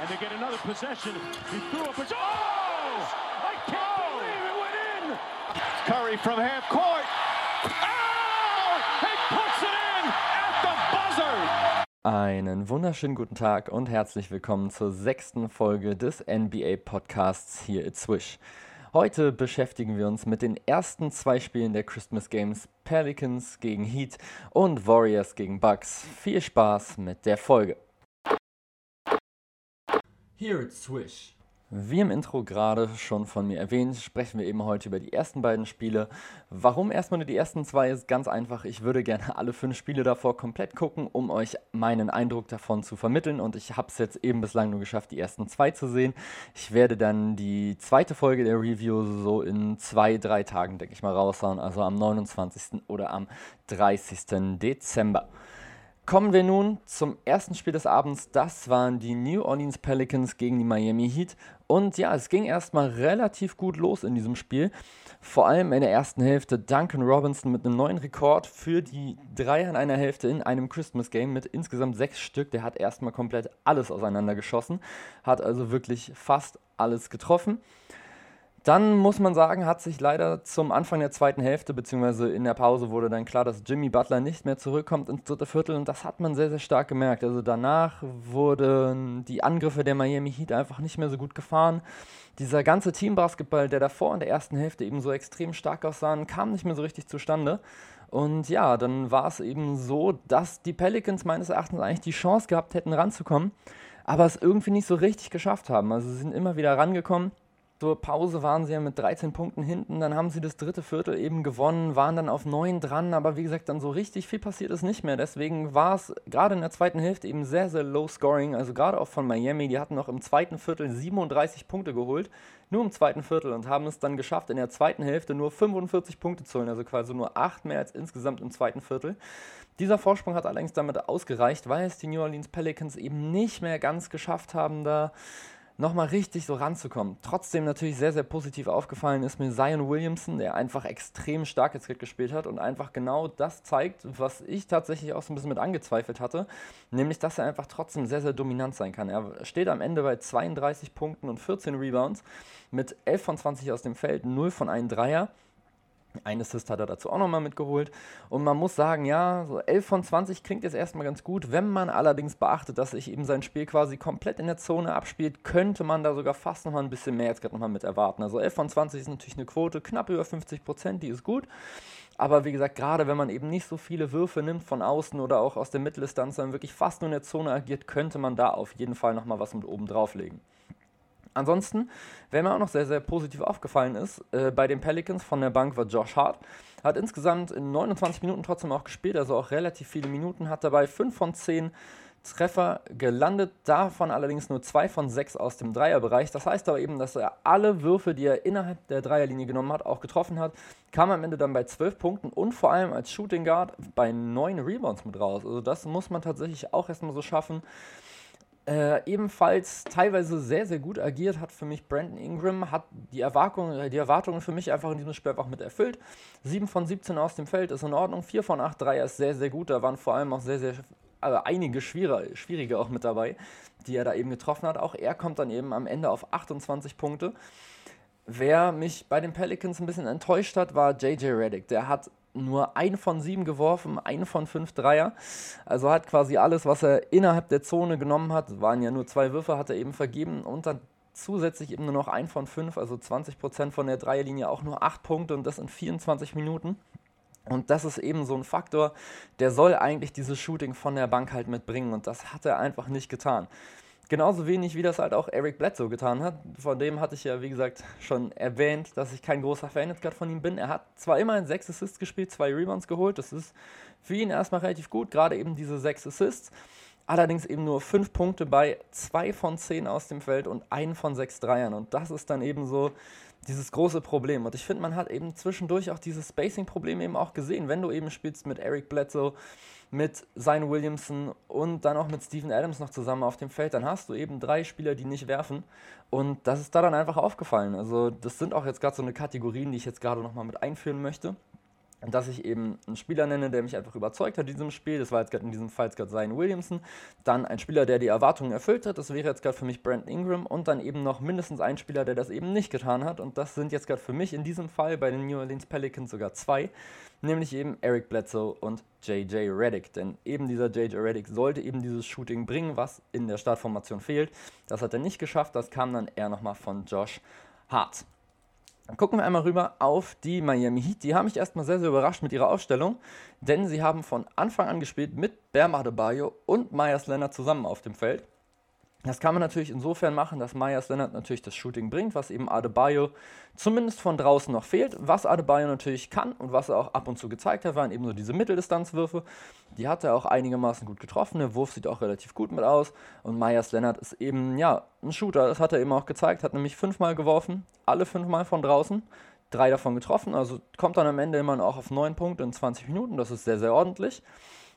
and they get another possession. He threw up a... Oh! I can't believe it went in! Curry from half court. Oh! He puts it in at the buzzer! Einen wunderschönen guten Tag und herzlich willkommen zur sechsten Folge des NBA Podcasts hier at Swish. Heute beschäftigen wir uns mit den ersten zwei Spielen der Christmas Games Pelicans gegen Heat und Warriors gegen Bucks. Viel Spaß mit der Folge. Here at Swish. Wie im Intro gerade schon von mir erwähnt, sprechen wir eben heute über die ersten beiden Spiele. Warum erstmal nur die ersten zwei ist ganz einfach. Ich würde gerne alle fünf Spiele davor komplett gucken, um euch meinen Eindruck davon zu vermitteln. Und ich habe es jetzt eben bislang nur geschafft, die ersten zwei zu sehen. Ich werde dann die zweite Folge der Review so in zwei, drei Tagen, denke ich mal, raushauen. Also am 29. oder am 30. Dezember. Kommen wir nun zum ersten Spiel des Abends. Das waren die New Orleans Pelicans gegen die Miami Heat. Und ja, es ging erstmal relativ gut los in diesem Spiel. Vor allem in der ersten Hälfte Duncan Robinson mit einem neuen Rekord für die Dreier in einer Hälfte in einem Christmas Game mit insgesamt sechs Stück. Der hat erstmal komplett alles auseinandergeschossen, hat also wirklich fast alles getroffen. Dann muss man sagen, hat sich leider zum Anfang der zweiten Hälfte, beziehungsweise in der Pause wurde dann klar, dass Jimmy Butler nicht mehr zurückkommt ins dritte Viertel und das hat man sehr, sehr stark gemerkt. Also danach wurden die Angriffe der Miami Heat einfach nicht mehr so gut gefahren. Dieser ganze Teambasketball, der davor in der ersten Hälfte eben so extrem stark aussah, kam nicht mehr so richtig zustande. Und ja, dann war es eben so, dass die Pelicans meines Erachtens eigentlich die Chance gehabt hätten, ranzukommen, aber es irgendwie nicht so richtig geschafft haben. Also sie sind immer wieder rangekommen zur Pause waren sie ja mit 13 Punkten hinten, dann haben sie das dritte Viertel eben gewonnen, waren dann auf 9 dran, aber wie gesagt, dann so richtig viel passiert ist nicht mehr. Deswegen war es gerade in der zweiten Hälfte eben sehr, sehr low scoring, also gerade auch von Miami, die hatten noch im zweiten Viertel 37 Punkte geholt, nur im zweiten Viertel und haben es dann geschafft, in der zweiten Hälfte nur 45 Punkte zu holen, also quasi nur 8 mehr als insgesamt im zweiten Viertel. Dieser Vorsprung hat allerdings damit ausgereicht, weil es die New Orleans Pelicans eben nicht mehr ganz geschafft haben, da nochmal richtig so ranzukommen. Trotzdem natürlich sehr, sehr positiv aufgefallen ist mir Zion Williamson, der einfach extrem stark jetzt gespielt hat und einfach genau das zeigt, was ich tatsächlich auch so ein bisschen mit angezweifelt hatte, nämlich, dass er einfach trotzdem sehr, sehr dominant sein kann. Er steht am Ende bei 32 Punkten und 14 Rebounds mit 11 von 20 aus dem Feld, 0 von 1 Dreier. Ein Assist hat er dazu auch nochmal mitgeholt. Und man muss sagen, ja, so 11 von 20 klingt jetzt erstmal ganz gut. Wenn man allerdings beachtet, dass sich eben sein Spiel quasi komplett in der Zone abspielt, könnte man da sogar fast nochmal ein bisschen mehr jetzt gerade nochmal mit erwarten. Also 11 von 20 ist natürlich eine Quote, knapp über 50 Prozent, die ist gut. Aber wie gesagt, gerade wenn man eben nicht so viele Würfe nimmt von außen oder auch aus der Mitteldistanz, sondern wirklich fast nur in der Zone agiert, könnte man da auf jeden Fall nochmal was mit oben drauflegen. Ansonsten, wer mir auch noch sehr, sehr positiv aufgefallen ist, äh, bei den Pelicans von der Bank war Josh Hart. Hat insgesamt in 29 Minuten trotzdem auch gespielt, also auch relativ viele Minuten, hat dabei 5 von 10 Treffer gelandet, davon allerdings nur 2 von 6 aus dem Dreierbereich. Das heißt aber eben, dass er alle Würfe, die er innerhalb der Dreierlinie genommen hat, auch getroffen hat. Kam am Ende dann bei 12 Punkten und vor allem als Shooting Guard bei 9 Rebounds mit raus. Also das muss man tatsächlich auch erstmal so schaffen. Äh, ebenfalls teilweise sehr, sehr gut agiert hat für mich Brandon Ingram, hat die Erwartungen, die Erwartungen für mich einfach in diesem Spiel einfach mit erfüllt. 7 von 17 aus dem Feld ist in Ordnung, 4 von 8 Dreier ist sehr, sehr gut. Da waren vor allem auch sehr, sehr also einige schwierige, schwierige auch mit dabei, die er da eben getroffen hat. Auch er kommt dann eben am Ende auf 28 Punkte. Wer mich bei den Pelicans ein bisschen enttäuscht hat, war JJ Reddick. Der hat nur ein von sieben geworfen, ein von fünf Dreier. Also hat quasi alles, was er innerhalb der Zone genommen hat, waren ja nur zwei Würfe, hat er eben vergeben und dann zusätzlich eben nur noch ein von fünf, also 20 Prozent von der Dreierlinie, auch nur acht Punkte und das in 24 Minuten. Und das ist eben so ein Faktor, der soll eigentlich dieses Shooting von der Bank halt mitbringen und das hat er einfach nicht getan. Genauso wenig, wie das halt auch Eric Bledsoe getan hat. Von dem hatte ich ja, wie gesagt, schon erwähnt, dass ich kein großer Fan jetzt gerade von ihm bin. Er hat zwar immerhin sechs Assists gespielt, zwei Rebounds geholt. Das ist für ihn erstmal relativ gut, gerade eben diese sechs Assists. Allerdings eben nur fünf Punkte bei zwei von zehn aus dem Feld und einen von sechs Dreiern. Und das ist dann eben so dieses große Problem. Und ich finde, man hat eben zwischendurch auch dieses Spacing-Problem eben auch gesehen. Wenn du eben spielst mit Eric Bledsoe, mit Zion Williamson und dann auch mit Steven Adams noch zusammen auf dem Feld, dann hast du eben drei Spieler, die nicht werfen. Und das ist da dann einfach aufgefallen. Also das sind auch jetzt gerade so eine Kategorien, die ich jetzt gerade nochmal mit einführen möchte. Dass ich eben einen Spieler nenne, der mich einfach überzeugt hat in diesem Spiel. Das war jetzt gerade in diesem Fall gerade Zion Williamson. Dann ein Spieler, der die Erwartungen erfüllt hat. Das wäre jetzt gerade für mich Brandon Ingram. Und dann eben noch mindestens ein Spieler, der das eben nicht getan hat. Und das sind jetzt gerade für mich in diesem Fall bei den New Orleans Pelicans sogar zwei. Nämlich eben Eric Bledsoe und JJ Reddick. Denn eben dieser JJ Reddick sollte eben dieses Shooting bringen, was in der Startformation fehlt. Das hat er nicht geschafft. Das kam dann eher nochmal von Josh Hart. Gucken wir einmal rüber auf die Miami Heat. Die haben mich erstmal sehr, sehr überrascht mit ihrer Aufstellung, denn sie haben von Anfang an gespielt mit Bam Adebayo und Myers Leonard zusammen auf dem Feld. Das kann man natürlich insofern machen, dass Myers Leonard natürlich das Shooting bringt, was eben Adebayo zumindest von draußen noch fehlt. Was Adebayo natürlich kann und was er auch ab und zu gezeigt hat, waren eben so diese Mitteldistanzwürfe. Die hat er auch einigermaßen gut getroffen. Der Wurf sieht auch relativ gut mit aus. Und Myers Leonard ist eben, ja, ein Shooter. Das hat er eben auch gezeigt. Hat nämlich fünfmal geworfen, alle fünfmal von draußen. Drei davon getroffen, also kommt dann am Ende immer noch auf neun Punkte in 20 Minuten. Das ist sehr, sehr ordentlich.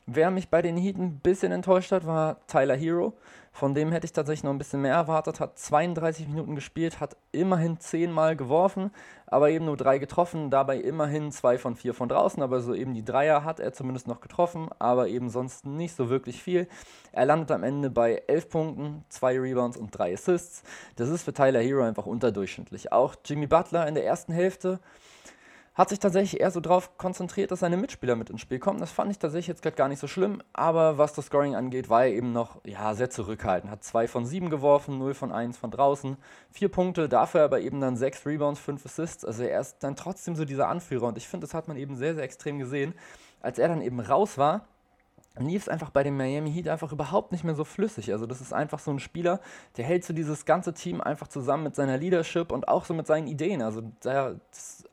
Wer mich bei den Heat ein bisschen enttäuscht hat, war Tyler Hero. Von dem hätte ich tatsächlich noch ein bisschen mehr erwartet. Hat 32 Minuten gespielt, hat immerhin 10 Mal geworfen, aber eben nur 3 getroffen. Dabei immerhin 2 von 4 von draußen. Aber so eben die Dreier hat er zumindest noch getroffen, aber eben sonst nicht so wirklich viel. Er landet am Ende bei 11 Punkten, 2 Rebounds und 3 Assists. Das ist für Tyler Hero einfach unterdurchschnittlich. Auch Jimmy Butler in der ersten Hälfte hat sich tatsächlich eher so darauf konzentriert, dass seine Mitspieler mit ins Spiel kommen. Das fand ich tatsächlich jetzt gerade gar nicht so schlimm, aber was das Scoring angeht, war er eben noch ja, sehr zurückhaltend. Hat 2 von 7 geworfen, 0 von 1 von draußen, 4 Punkte, dafür aber eben dann 6 Rebounds, 5 Assists. Also er ist dann trotzdem so dieser Anführer und ich finde, das hat man eben sehr, sehr extrem gesehen. Als er dann eben raus war, lief es einfach bei dem Miami Heat einfach überhaupt nicht mehr so flüssig. Also das ist einfach so ein Spieler, der hält so dieses ganze Team einfach zusammen mit seiner Leadership und auch so mit seinen Ideen. Also der, das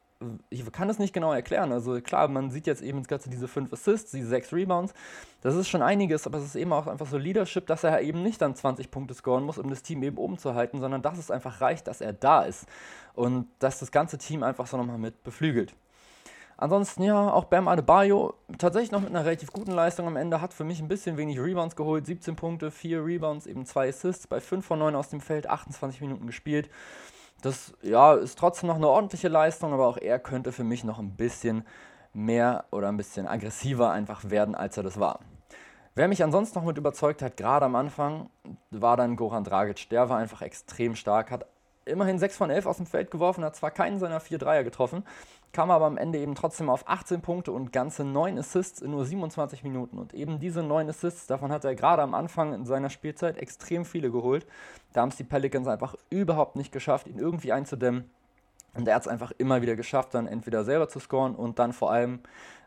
ich kann es nicht genau erklären. Also klar, man sieht jetzt eben jetzt diese fünf Assists, diese sechs Rebounds. Das ist schon einiges, aber es ist eben auch einfach so Leadership, dass er eben nicht dann 20 Punkte scoren muss, um das Team eben oben zu halten, sondern dass es einfach reicht, dass er da ist. Und dass das ganze Team einfach so nochmal mit beflügelt. Ansonsten ja, auch Bam Adebayo tatsächlich noch mit einer relativ guten Leistung am Ende, hat für mich ein bisschen wenig Rebounds geholt, 17 Punkte, 4 Rebounds, eben 2 Assists, bei 5 von 9 aus dem Feld, 28 Minuten gespielt. Das ja, ist trotzdem noch eine ordentliche Leistung, aber auch er könnte für mich noch ein bisschen mehr oder ein bisschen aggressiver einfach werden, als er das war. Wer mich ansonsten noch mit überzeugt hat, gerade am Anfang, war dann Goran Dragic. Der war einfach extrem stark, hat immerhin 6 von 11 aus dem Feld geworfen, hat zwar keinen seiner 4 Dreier getroffen, kam aber am Ende eben trotzdem auf 18 Punkte und ganze 9 Assists in nur 27 Minuten. Und eben diese 9 Assists, davon hat er gerade am Anfang in seiner Spielzeit extrem viele geholt. Da haben es die Pelicans einfach überhaupt nicht geschafft, ihn irgendwie einzudämmen. Und er hat es einfach immer wieder geschafft, dann entweder selber zu scoren und dann vor allem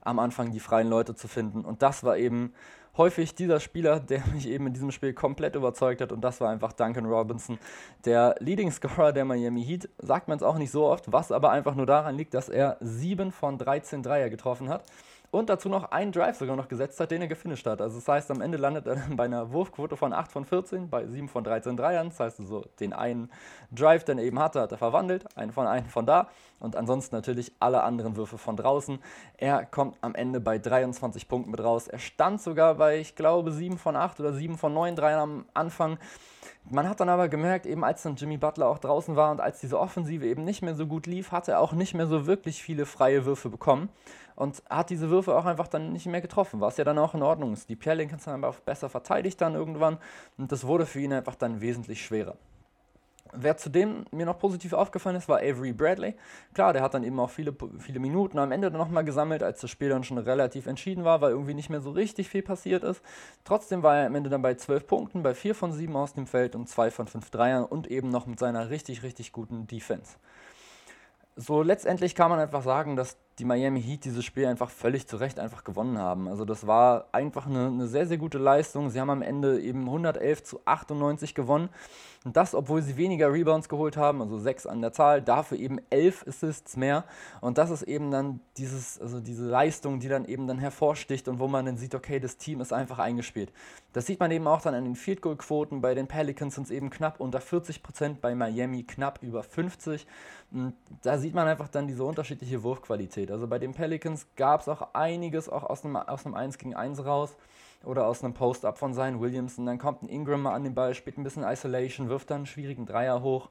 am Anfang die freien Leute zu finden. Und das war eben häufig dieser Spieler, der mich eben in diesem Spiel komplett überzeugt hat und das war einfach Duncan Robinson, der Leading Scorer der Miami Heat. Sagt man es auch nicht so oft, was aber einfach nur daran liegt, dass er 7 von 13 Dreier getroffen hat und dazu noch einen Drive sogar noch gesetzt hat, den er gefinisht hat. Also das heißt, am Ende landet er bei einer Wurfquote von 8 von 14, bei 7 von 13 Dreiern. Das heißt, also den einen Drive, den er eben hatte, hat er verwandelt, einen von einen von da und ansonsten natürlich alle anderen Würfe von draußen. Er kommt am Ende bei 23 Punkten mit raus. Er stand sogar bei, ich glaube, 7 von 8 oder 7 von 9 Dreiern am Anfang. Man hat dann aber gemerkt, eben als dann Jimmy Butler auch draußen war und als diese Offensive eben nicht mehr so gut lief, hat er auch nicht mehr so wirklich viele freie Würfe bekommen und hat diese Würfe auch einfach dann nicht mehr getroffen, was ja dann auch in Ordnung ist. Die Pelicans haben aber auch besser verteidigt dann irgendwann und das wurde für ihn einfach dann wesentlich schwerer. Wer zudem mir noch positiv aufgefallen ist, war Avery Bradley. Klar, der hat dann eben auch viele, viele Minuten am Ende nochmal gesammelt, als das Spiel dann schon relativ entschieden war, weil irgendwie nicht mehr so richtig viel passiert ist. Trotzdem war er am Ende dann bei 12 Punkten, bei 4 von 7 aus dem Feld und 2 von 5 Dreiern und eben noch mit seiner richtig, richtig guten Defense. So letztendlich kann man einfach sagen, dass die Miami Heat dieses Spiel einfach völlig zu Recht einfach gewonnen haben. Also das war einfach eine, eine, sehr, sehr gute Leistung. Sie haben am Ende eben 111 zu 98 gewonnen. Und das, obwohl sie weniger Rebounds geholt haben, also sechs an der Zahl, dafür eben elf Assists mehr. Und das ist eben dann dieses, also diese Leistung, die dann eben dann hervorsticht und wo man dann sieht, okay, das Team ist einfach eingespielt. Das sieht man eben auch dann an den Field Goal Quoten. Bei den Pelicans sind es eben knapp unter 40 Prozent, bei Miami knapp über 50. Und da sieht man einfach dann diese unterschiedliche Wurfqualität steht. Also bei den Pelicans gab es auch einiges auch aus einem, aus einem 1 gegen 1 raus oder aus einem Post-Up von Zion Williamson. Dann kommt ein Ingram mal an den Ball, spielt ein bisschen Isolation, wirft dann einen schwierigen Dreier hoch.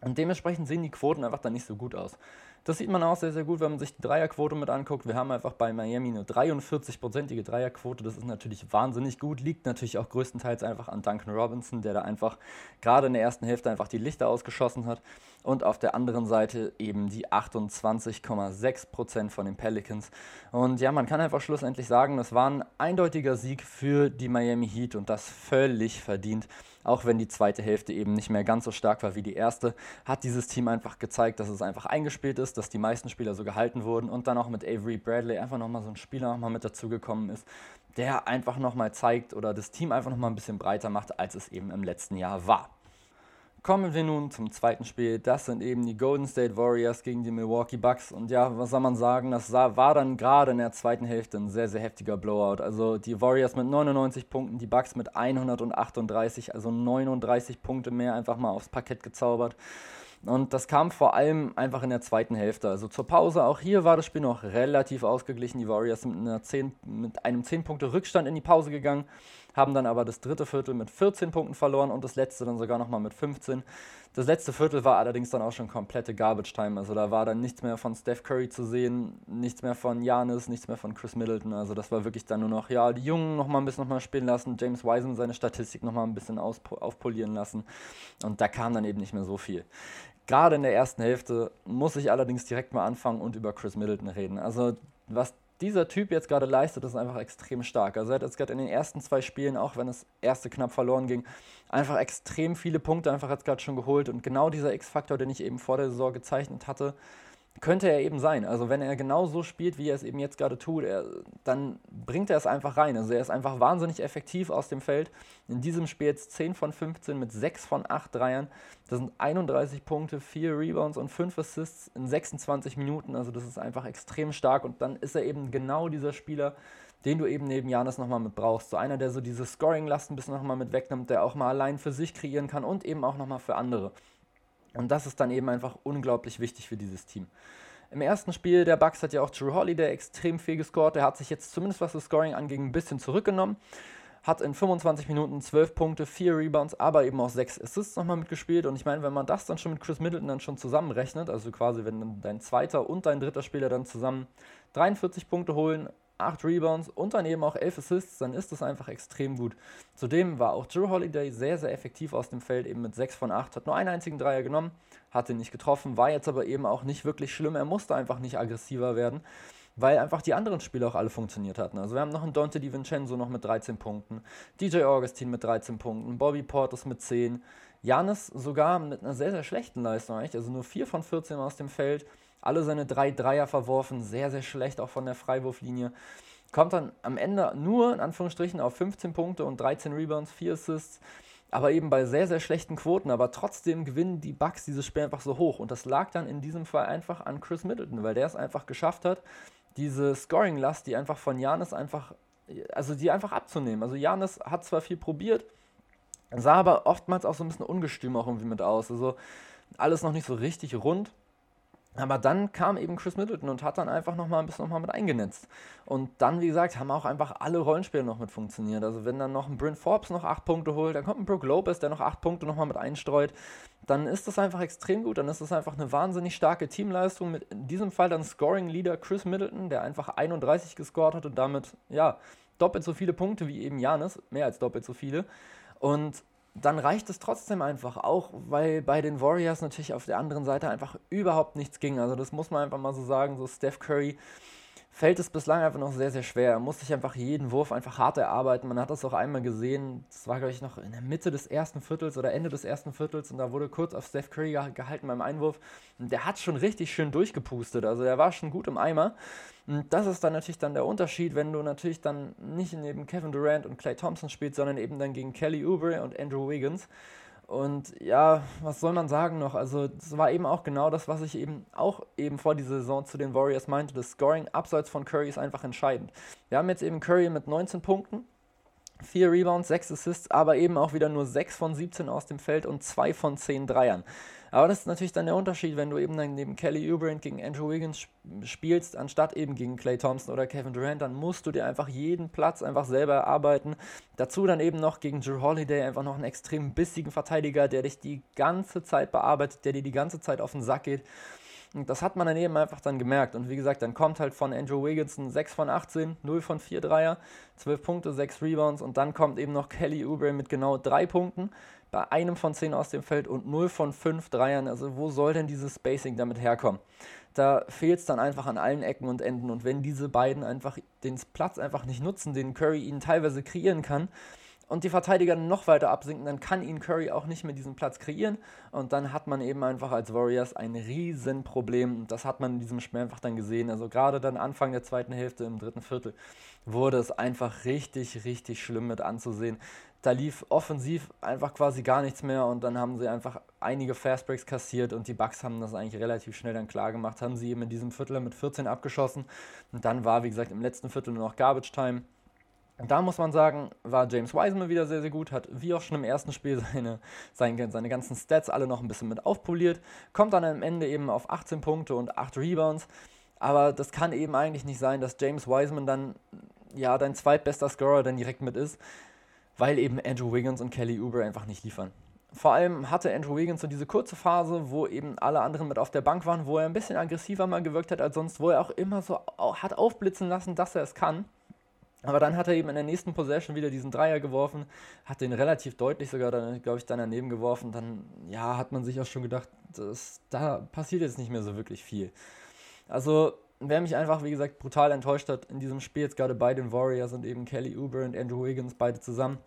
Und dementsprechend sehen die Quoten einfach dann nicht so gut aus. Das sieht man auch sehr, sehr gut, wenn man sich die Dreierquote mit anguckt. Wir haben einfach bei Miami eine 43-prozentige Dreierquote. Das ist natürlich wahnsinnig gut. Liegt natürlich auch größtenteils einfach an Duncan Robinson, der da einfach gerade in der ersten Hälfte einfach die Lichter ausgeschossen hat. Und auf der anderen Seite eben die 28,6% von den Pelicans. Und ja, man kann einfach schlussendlich sagen, das war ein eindeutiger Sieg für die Miami Heat und das völlig verdient. Auch wenn die zweite Hälfte eben nicht mehr ganz so stark war wie die erste, hat dieses Team einfach gezeigt, dass es einfach eingespielt ist, dass die meisten Spieler so gehalten wurden und dann auch mit Avery Bradley einfach nochmal so ein Spieler nochmal mit dazugekommen ist, der einfach nochmal zeigt oder das Team einfach nochmal ein bisschen breiter macht, als es eben im letzten Jahr war. Kommen wir nun zum zweiten Spiel. Das sind eben die Golden State Warriors gegen die Milwaukee Bucks. Und ja, was soll man sagen? Das war dann gerade in der zweiten Hälfte ein sehr, sehr heftiger Blowout. Also die Warriors mit 99 Punkten, die Bucks mit 138, also 39 Punkte mehr einfach mal aufs Parkett gezaubert. Und das kam vor allem einfach in der zweiten Hälfte. Also zur Pause, auch hier war das Spiel noch relativ ausgeglichen. Die Warriors sind mit, 10, mit einem 10-Punkte-Rückstand in die Pause gegangen, haben dann aber das dritte Viertel mit 14 Punkten verloren und das letzte dann sogar nochmal mit 15. Das letzte Viertel war allerdings dann auch schon komplette Garbage Time. Also da war dann nichts mehr von Steph Curry zu sehen, nichts mehr von Janis, nichts mehr von Chris Middleton. Also das war wirklich dann nur noch, ja, die Jungen nochmal ein bisschen nochmal spielen lassen, James Wiseman seine Statistik nochmal ein bisschen aufpolieren lassen. Und da kam dann eben nicht mehr so viel. Gerade in der ersten Hälfte muss ich allerdings direkt mal anfangen und über Chris Middleton reden. Also was dieser Typ jetzt gerade leistet, ist einfach extrem stark. Also er hat jetzt gerade in den ersten zwei Spielen, auch wenn das erste knapp verloren ging, einfach extrem viele Punkte einfach jetzt gerade schon geholt. Und genau dieser X-Faktor, den ich eben vor der Saison gezeichnet hatte, könnte er eben sein. Also wenn er genau so spielt, wie er es eben jetzt gerade tut, er, dann bringt er es einfach rein. Also er ist einfach wahnsinnig effektiv aus dem Feld. In diesem Spiel jetzt 10 von 15 mit 6 von 8 Dreiern. Das sind 31 Punkte, 4 Rebounds und 5 Assists in 26 Minuten. Also das ist einfach extrem stark und dann ist er eben genau dieser Spieler, den du eben neben Janis nochmal mit brauchst. So einer, der so diese Scoring-Last ein bisschen nochmal mit wegnimmt, der auch mal allein für sich kreieren kann und eben auch nochmal für andere. Und das ist dann eben einfach unglaublich wichtig für dieses Team. Im ersten Spiel der Bucks hat ja auch Drew Holiday extrem viel gescored. Der hat sich jetzt zumindest was das Scoring angeht ein bisschen zurückgenommen. Hat in 25 Minuten 12 Punkte, 4 Rebounds, aber eben auch 6 Assists nochmal mitgespielt. Und ich meine, wenn man das dann schon mit Chris Middleton dann schon zusammenrechnet, also quasi wenn dein zweiter und dein dritter Spieler dann zusammen 43 Punkte holen, 8 Rebounds und dann eben auch 11 Assists, dann ist das einfach extrem gut. Zudem war auch Drew Holiday sehr, sehr effektiv aus dem Feld, eben mit 6 von 8, hat nur einen einzigen Dreier genommen, hat ihn nicht getroffen, war jetzt aber eben auch nicht wirklich schlimm, er musste einfach nicht aggressiver werden, weil einfach die anderen Spiele auch alle funktioniert hatten. Also wir haben noch einen Dante DiVincenzo noch mit 13 Punkten, DJ Augustin mit 13 Punkten, Bobby Portis mit 10, Janis sogar mit einer sehr, sehr schlechten Leistung eigentlich, also nur 4 von 14 aus dem Feld, alle seine drei Dreier verworfen, sehr, sehr schlecht auch von der Freiwurflinie. Kommt dann am Ende nur in Anführungsstrichen auf 15 Punkte und 13 Rebounds, 4 Assists, aber eben bei sehr, sehr schlechten Quoten. Aber trotzdem gewinnen die Bucks dieses Spiel einfach so hoch. Und das lag dann in diesem Fall einfach an Chris Middleton, weil der es einfach geschafft hat, diese Scoring-Last, die einfach von Janis einfach, also die einfach abzunehmen. Also Janis hat zwar viel probiert, sah aber oftmals auch so ein bisschen ungestüm auch irgendwie mit aus. Also alles noch nicht so richtig rund. Aber dann kam eben Chris Middleton und hat dann einfach nochmal ein bisschen noch mal mit eingenetzt. Und dann, wie gesagt, haben auch einfach alle Rollenspiele noch mit funktioniert. Also wenn dann noch ein Bryn Forbes noch 8 Punkte holt, dann kommt ein Brook Lopez, der noch 8 Punkte nochmal mit einstreut, dann ist das einfach extrem gut. Dann ist das einfach eine wahnsinnig starke Teamleistung. Mit in diesem Fall dann Scoring-Leader Chris Middleton, der einfach 31 gescored hat und damit, ja, doppelt so viele Punkte wie eben Janis, mehr als doppelt so viele. Und dann reicht es trotzdem einfach auch, weil bei den Warriors natürlich auf der anderen Seite einfach überhaupt nichts ging. Also das muss man einfach mal so sagen, so Steph Curry fällt es bislang einfach noch sehr, sehr schwer. Er muss sich einfach jeden Wurf einfach hart erarbeiten. Man hat das auch einmal gesehen, das war, glaube ich, noch in der Mitte des ersten Viertels oder Ende des ersten Viertels und da wurde kurz auf Steph Curry gehalten beim Einwurf. Und der hat schon richtig schön durchgepustet. Also der war schon gut im Eimer. Und das ist dann natürlich dann der Unterschied, wenn du natürlich dann nicht neben Kevin Durant und Clay Thompson spielst, sondern eben dann gegen Kelly Oubre und Andrew Wiggins. Und ja, was soll man sagen noch? Also, das war eben auch genau das, was ich eben auch eben vor dieser Saison zu den Warriors meinte. Das Scoring abseits von Curry ist einfach entscheidend. Wir haben jetzt eben Curry mit 19 Punkten, 4 Rebounds, 6 Assists, aber eben auch wieder nur 6 von 17 aus dem Feld und 2 von 10 Dreiern. Aber das ist natürlich dann der Unterschied, wenn du eben dann neben Kelly Oubre gegen Andrew Wiggins spielst, anstatt eben gegen Clay Thompson oder Kevin Durant, dann musst du dir einfach jeden Platz einfach selber erarbeiten. Dazu dann eben noch gegen Drew Holiday einfach noch einen extrem bissigen Verteidiger, der dich die ganze Zeit bearbeitet, der dir die ganze Zeit auf den Sack geht. Und das hat man dann eben einfach dann gemerkt. Und wie gesagt, dann kommt halt von Andrew Wiggins ein 6 von 18, 0 von 4 Dreier, 12 Punkte, 6 Rebounds und dann kommt eben noch Kelly Oubre mit genau 3 Punkten bei einem von 10 aus dem Feld und 0 von 5 Dreiern. Also wo soll denn dieses Spacing damit herkommen? Da fehlt es dann einfach an allen Ecken und Enden. Und wenn diese beiden einfach den Platz einfach nicht nutzen, den Curry ihnen teilweise kreieren kann, und die Verteidiger noch weiter absinken, dann kann ihn Curry auch nicht mehr diesen Platz kreieren. Und dann hat man eben einfach als Warriors ein Riesenproblem. Und das hat man in diesem Spiel einfach dann gesehen. Also gerade dann Anfang der zweiten Hälfte im dritten Viertel wurde es einfach richtig, richtig schlimm mit anzusehen. Da lief offensiv einfach quasi gar nichts mehr und dann haben sie einfach einige Fastbreaks kassiert und die Bucks haben das eigentlich relativ schnell dann klar gemacht, haben sie eben in diesem Viertel mit 14 abgeschossen. Und dann war, wie gesagt, im letzten Viertel nur noch Garbage Time da muss man sagen, war James Wiseman wieder sehr, sehr gut, hat wie auch schon im ersten Spiel seine, seine, seine ganzen Stats alle noch ein bisschen mit aufpoliert, kommt dann am Ende eben auf 18 Punkte und 8 Rebounds. Aber das kann eben eigentlich nicht sein, dass James Wiseman dann ja dein zweitbester Scorer dann direkt mit ist, weil eben Andrew Wiggins und Kelly Oubre einfach nicht liefern. Vor allem hatte Andrew Wiggins so diese kurze Phase, wo eben alle anderen mit auf der Bank waren, wo er ein bisschen aggressiver mal gewirkt hat als sonst, wo er auch immer so hat aufblitzen lassen, dass er es kann. Aber dann hat er eben in der nächsten Possession wieder diesen Dreier geworfen, hat den relativ deutlich sogar, glaube ich, dann daneben geworfen. Dann, ja, hat man sich auch schon gedacht, das, da passiert jetzt nicht mehr so wirklich viel. Also, wer mich einfach, wie gesagt, brutal enttäuscht hat in diesem Spiel, jetzt gerade bei den Warriors und eben Kelly Uber und Andrew Wiggins beide zusammen,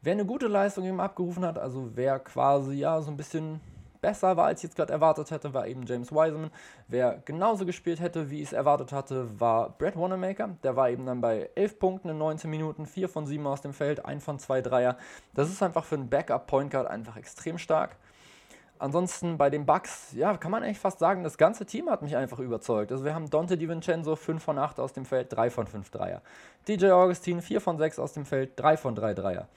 wer eine gute Leistung eben abgerufen hat, also wer quasi, ja, so ein bisschen besser war, als ich jetzt gerade erwartet hätte, war eben James Wiseman. Wer genauso gespielt hätte, wie ich es erwartet hatte, war Brad Wanamaker. Der war eben dann bei 11 Punkten in 19 Minuten, 4 von 7 aus dem Feld, 1 von 2 Dreier. Das ist einfach für einen Backup-Point Guard einfach extrem stark. Ansonsten bei den Bucks, ja, kann man eigentlich fast sagen, das ganze Team hat mich einfach überzeugt. Also wir haben Dante DiVincenzo 5 von 8 aus dem Feld, 3 von 5 Dreier. DJ Augustin 4 von 6 aus dem Feld, 3 von 3 Dreier.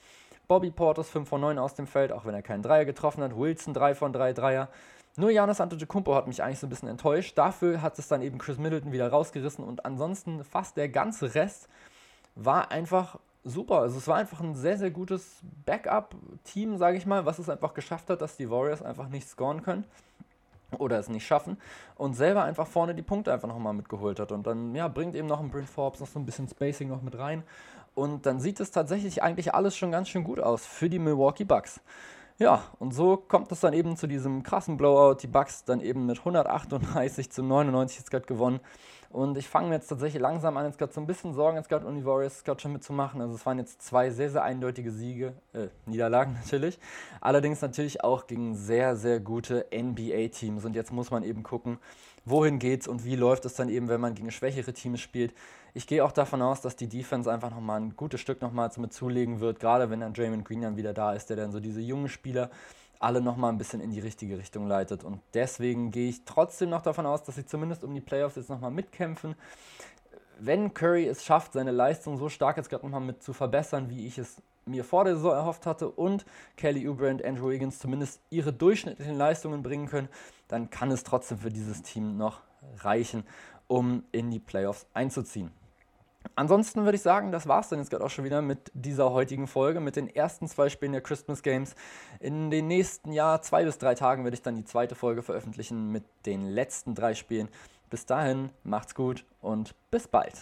Bobby Portis 5 von 9 aus dem Feld, auch wenn er keinen Dreier getroffen hat. Wilson 3 von 3 Dreier. Nur Janis Antetokounmpo hat mich eigentlich so ein bisschen enttäuscht. Dafür hat es dann eben Chris Middleton wieder rausgerissen und ansonsten fast der ganze Rest war einfach super. Also es war einfach ein sehr, sehr gutes Backup-Team, sage ich mal, was es einfach geschafft hat, dass die Warriors einfach nicht scoren können oder es nicht schaffen und selber einfach vorne die Punkte einfach nochmal mitgeholt hat. Und dann ja, bringt eben noch ein Brent Forbes noch so ein bisschen Spacing noch mit rein und dann sieht es tatsächlich eigentlich alles schon ganz schön gut aus für die Milwaukee Bucks. Ja, und so kommt es dann eben zu diesem krassen Blowout. Die Bucks dann eben mit 138 zu 99 jetzt gerade gewonnen. Und ich fange mir jetzt tatsächlich langsam an, jetzt gerade so ein bisschen Sorgen jetzt gerade um die Warriors gerade schon mitzumachen. Also es waren jetzt zwei sehr, sehr eindeutige Siege, äh, Niederlagen natürlich. Allerdings natürlich auch gegen sehr, sehr gute NBA-Teams. Und jetzt muss man eben gucken, wohin geht's und wie läuft es dann eben, wenn man gegen schwächere Teams spielt. Ich gehe auch davon aus, dass die Defense einfach nochmal ein gutes Stück nochmals mit zulegen wird, gerade wenn dann Draymond Green dann wieder da ist, der dann so diese jungen Spieler alle nochmal ein bisschen in die richtige Richtung leitet. Und deswegen gehe ich trotzdem noch davon aus, dass sie zumindest um die Playoffs jetzt nochmal mitkämpfen. Wenn Curry es schafft, seine Leistung so stark jetzt gerade nochmal mit zu verbessern, wie ich es mir vor der Saison erhofft hatte und Kelly Oubre und Andrew Wiggins zumindest ihre durchschnittlichen Leistungen bringen können, dann kann es trotzdem für dieses Team noch reichen, um in die Playoffs einzuziehen. Ansonsten würde ich sagen, das war es dann jetzt gerade auch schon wieder mit dieser heutigen Folge, mit den ersten zwei Spielen der Christmas Games. In den nächsten Jahr, zwei bis drei Tagen, werde ich dann die zweite Folge veröffentlichen mit den letzten drei Spielen. Bis dahin, macht's gut und bis bald.